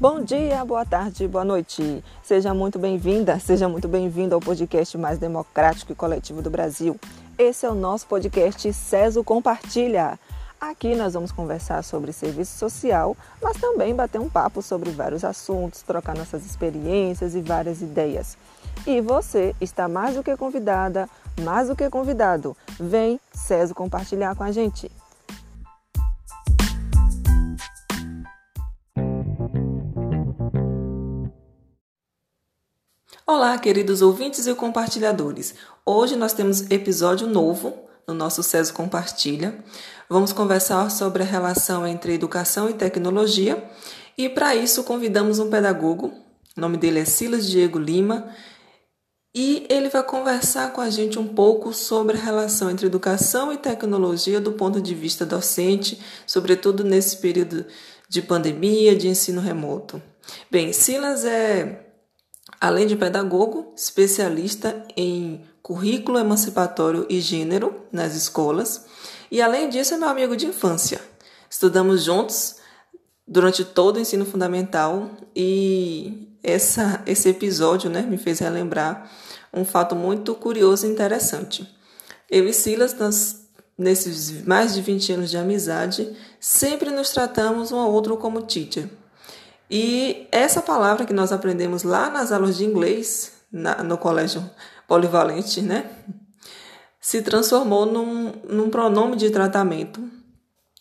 Bom dia, boa tarde, boa noite. Seja muito bem-vinda, seja muito bem-vindo ao podcast mais democrático e coletivo do Brasil. Esse é o nosso podcast CESO Compartilha. Aqui nós vamos conversar sobre serviço social, mas também bater um papo sobre vários assuntos, trocar nossas experiências e várias ideias. E você está mais do que convidada, mais do que convidado. Vem, CESO, compartilhar com a gente. Olá, queridos ouvintes e compartilhadores. Hoje nós temos episódio novo no nosso CESO Compartilha. Vamos conversar sobre a relação entre educação e tecnologia e para isso convidamos um pedagogo. O nome dele é Silas Diego Lima e ele vai conversar com a gente um pouco sobre a relação entre educação e tecnologia do ponto de vista docente, sobretudo nesse período de pandemia, de ensino remoto. Bem, Silas é além de pedagogo, especialista em currículo emancipatório e gênero nas escolas, e além disso é meu amigo de infância. Estudamos juntos durante todo o ensino fundamental e essa, esse episódio né, me fez relembrar um fato muito curioso e interessante. Eu e Silas, nós, nesses mais de 20 anos de amizade, sempre nos tratamos um ao outro como teacher. E essa palavra que nós aprendemos lá nas aulas de inglês, na, no colégio polivalente, né? Se transformou num, num pronome de tratamento.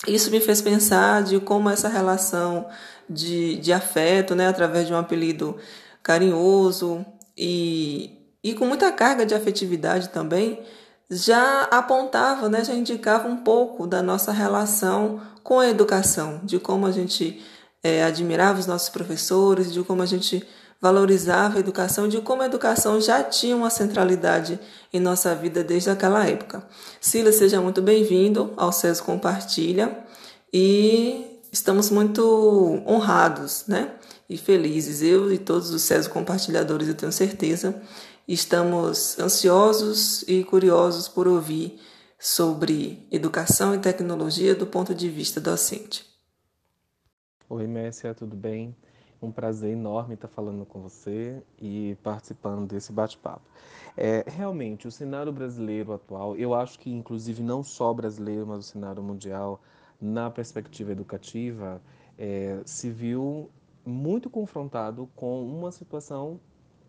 Isso me fez pensar de como essa relação de, de afeto, né, através de um apelido carinhoso e, e com muita carga de afetividade também, já apontava, né, já indicava um pouco da nossa relação com a educação, de como a gente é, admirava os nossos professores, de como a gente valorizava a educação, de como a educação já tinha uma centralidade em nossa vida desde aquela época. Silas, seja muito bem-vindo ao CES Compartilha e estamos muito honrados, né? E felizes, eu e todos os CES compartilhadores, eu tenho certeza, estamos ansiosos e curiosos por ouvir sobre educação e tecnologia do ponto de vista docente. Oi, Messia, tudo bem? Um prazer enorme estar falando com você e participando desse bate-papo. É, realmente, o cenário brasileiro atual, eu acho que inclusive não só brasileiro, mas o cenário mundial, na perspectiva educativa, é, se viu muito confrontado com uma situação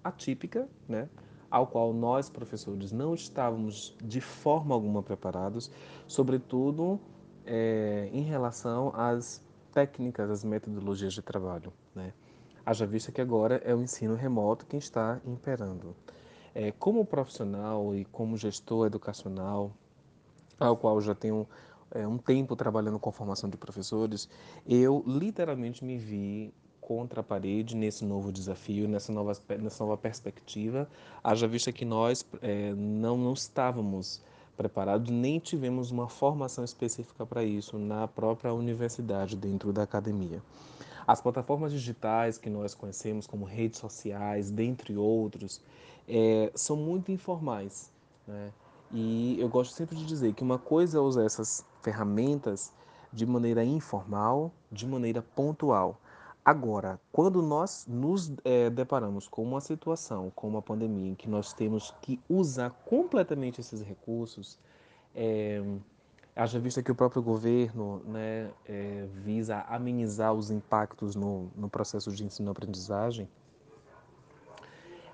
atípica, né? ao qual nós, professores, não estávamos de forma alguma preparados, sobretudo é, em relação às técnicas, as metodologias de trabalho. Né? Haja vista que agora é o ensino remoto quem está imperando. É, como profissional e como gestor educacional, ao qual já tenho é, um tempo trabalhando com formação de professores, eu literalmente me vi contra a parede nesse novo desafio, nessa nova, nessa nova perspectiva, haja vista que nós é, não, não estávamos preparados, nem tivemos uma formação específica para isso na própria universidade, dentro da academia. As plataformas digitais que nós conhecemos, como redes sociais, dentre outros, é, são muito informais. Né? E eu gosto sempre de dizer que uma coisa é usar essas ferramentas de maneira informal, de maneira pontual. Agora, quando nós nos é, deparamos com uma situação, com uma pandemia, em que nós temos que usar completamente esses recursos, é, haja vista que o próprio governo né, é, visa amenizar os impactos no, no processo de ensino-aprendizagem,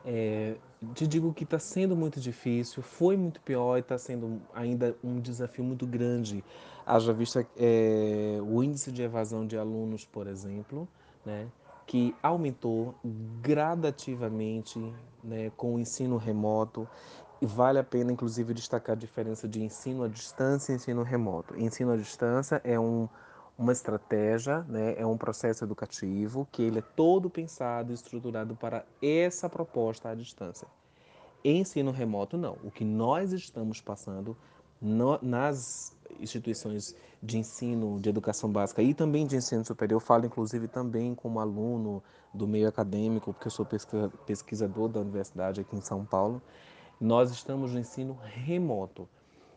é, te digo que está sendo muito difícil, foi muito pior e está sendo ainda um desafio muito grande. Haja vista é, o índice de evasão de alunos, por exemplo, né, que aumentou gradativamente né, com o ensino remoto. E vale a pena, inclusive, destacar a diferença de ensino à distância e ensino remoto. Ensino à distância é um, uma estratégia, né, é um processo educativo que ele é todo pensado e estruturado para essa proposta à distância. Ensino remoto, não. O que nós estamos passando no, nas instituições de ensino, de educação básica e também de ensino superior, falo inclusive também como aluno do meio acadêmico, porque eu sou pesquisador da universidade aqui em São Paulo, nós estamos no ensino remoto.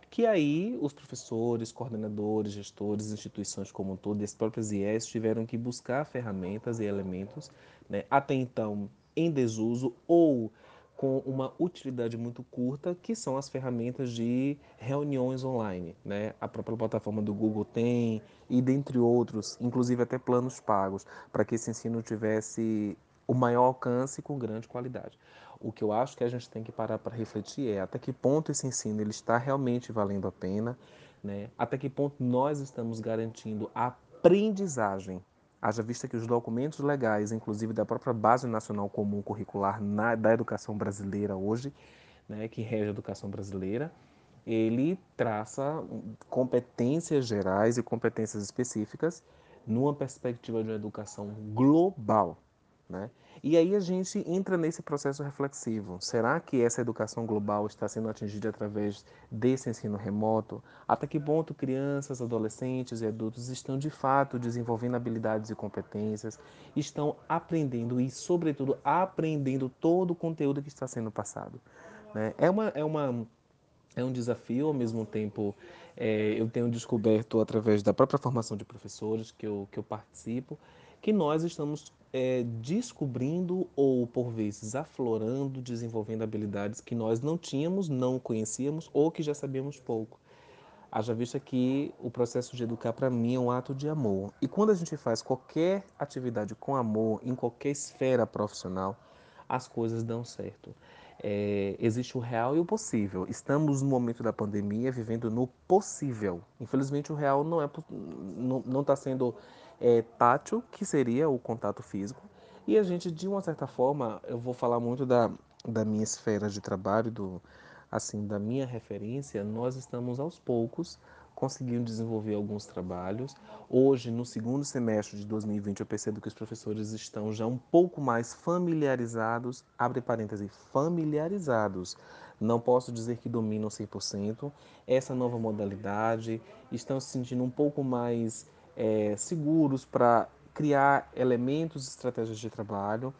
que aí os professores, coordenadores, gestores, instituições como um todo as próprias IES tiveram que buscar ferramentas e elementos, né, até então em desuso ou com uma utilidade muito curta, que são as ferramentas de reuniões online. Né? A própria plataforma do Google tem, e dentre outros, inclusive até planos pagos, para que esse ensino tivesse o maior alcance com grande qualidade. O que eu acho que a gente tem que parar para refletir é até que ponto esse ensino ele está realmente valendo a pena, né? até que ponto nós estamos garantindo a aprendizagem Haja vista que os documentos legais, inclusive da própria Base Nacional Comum Curricular na, da Educação Brasileira hoje, né, que rege a educação brasileira, ele traça competências gerais e competências específicas numa perspectiva de uma educação global. Né? E aí a gente entra nesse processo reflexivo. Será que essa educação global está sendo atingida através desse ensino remoto? Até que ponto crianças, adolescentes e adultos estão de fato desenvolvendo habilidades e competências, estão aprendendo e, sobretudo, aprendendo todo o conteúdo que está sendo passado? Né? É, uma, é, uma, é um desafio, ao mesmo tempo, é, eu tenho descoberto através da própria formação de professores que eu, que eu participo que nós estamos é, descobrindo ou, por vezes, aflorando, desenvolvendo habilidades que nós não tínhamos, não conhecíamos ou que já sabíamos pouco. Haja vista que o processo de educar, para mim, é um ato de amor. E quando a gente faz qualquer atividade com amor, em qualquer esfera profissional, as coisas dão certo. É, existe o real e o possível. Estamos no momento da pandemia vivendo no possível. Infelizmente, o real não está não, não tá sendo é, tátil, que seria o contato físico, e a gente, de uma certa forma, eu vou falar muito da, da minha esfera de trabalho, do, assim, da minha referência, nós estamos aos poucos conseguindo desenvolver alguns trabalhos. Hoje, no segundo semestre de 2020, eu percebo que os professores estão já um pouco mais familiarizados, abre parênteses, familiarizados. Não posso dizer que dominam 100% essa nova modalidade, estão se sentindo um pouco mais é, seguros para criar elementos e estratégias de trabalho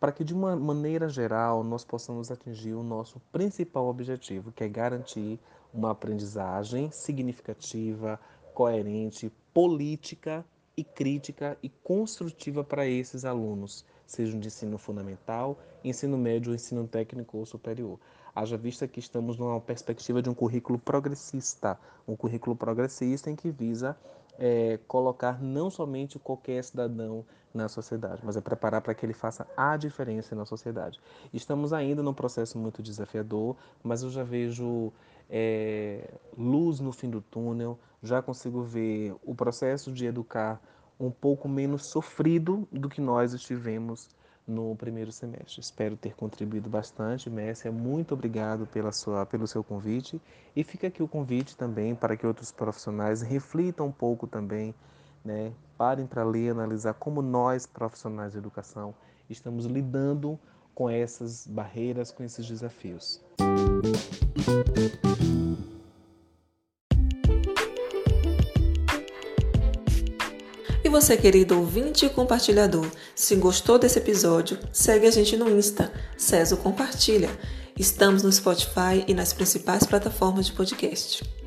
para que, de uma maneira geral, nós possamos atingir o nosso principal objetivo, que é garantir uma aprendizagem significativa, coerente, política e crítica e construtiva para esses alunos, sejam de ensino fundamental, ensino médio, ensino técnico ou superior. Haja vista que estamos numa perspectiva de um currículo progressista, um currículo progressista em que visa é, colocar não somente qualquer cidadão na sociedade, mas é preparar para que ele faça a diferença na sociedade. Estamos ainda num processo muito desafiador, mas eu já vejo é, luz no fim do túnel, já consigo ver o processo de educar um pouco menos sofrido do que nós estivemos no primeiro semestre. Espero ter contribuído bastante, Messia. Muito obrigado pela sua, pelo seu convite. E fica aqui o convite também para que outros profissionais reflitam um pouco também, né? parem para ler, analisar como nós, profissionais de educação, estamos lidando com essas barreiras, com esses desafios. E você, querido ouvinte e compartilhador, se gostou desse episódio, segue a gente no Insta, Ceso Compartilha. Estamos no Spotify e nas principais plataformas de podcast.